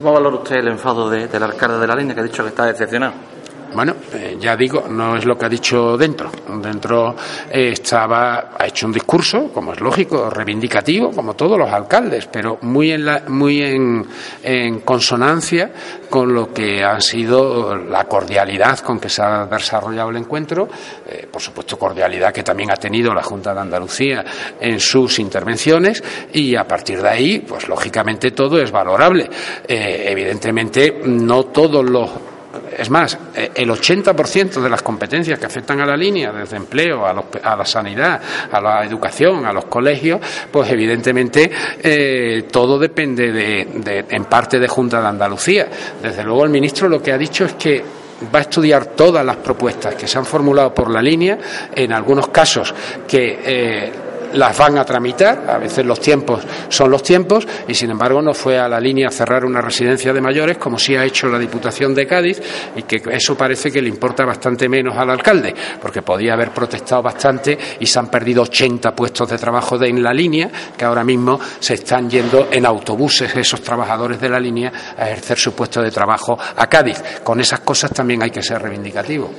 ¿Cómo valora usted el enfado de, del alcalde de la línea que ha dicho que está decepcionado? Bueno, eh, ya digo, no es lo que ha dicho dentro. Dentro eh, estaba, ha hecho un discurso, como es lógico, reivindicativo, como todos los alcaldes, pero muy en, la, muy en, consonancia con lo que ha sido la cordialidad con que se ha desarrollado el encuentro, eh, por supuesto cordialidad que también ha tenido la Junta de Andalucía en sus intervenciones y a partir de ahí, pues lógicamente todo es valorable. Evidentemente, no todos los es más, eh, el 80% de las competencias que afectan a la línea, desde empleo a, los, a, la sanidad, a la educación, a los colegios, pues evidentemente eh, todo depende de, en parte de Junta de Andalucía. Desde luego el ministro lo que ha dicho es que va a estudiar todas las propuestas que se han formulado por la línea, en algunos casos que eh, las van a tramitar, a veces los tiempos son los tiempos, y sin embargo no fue a la línea a cerrar una residencia de mayores, como sí ha hecho la Diputación de Cádiz, y que eso parece que le importa bastante menos al alcalde, porque podía haber protestado bastante y se han perdido 80 puestos de trabajo de, en la línea, que ahora mismo se están yendo en autobuses esos trabajadores de la línea a ejercer su puesto de trabajo a Cádiz. Con esas cosas también hay que ser reivindicativo.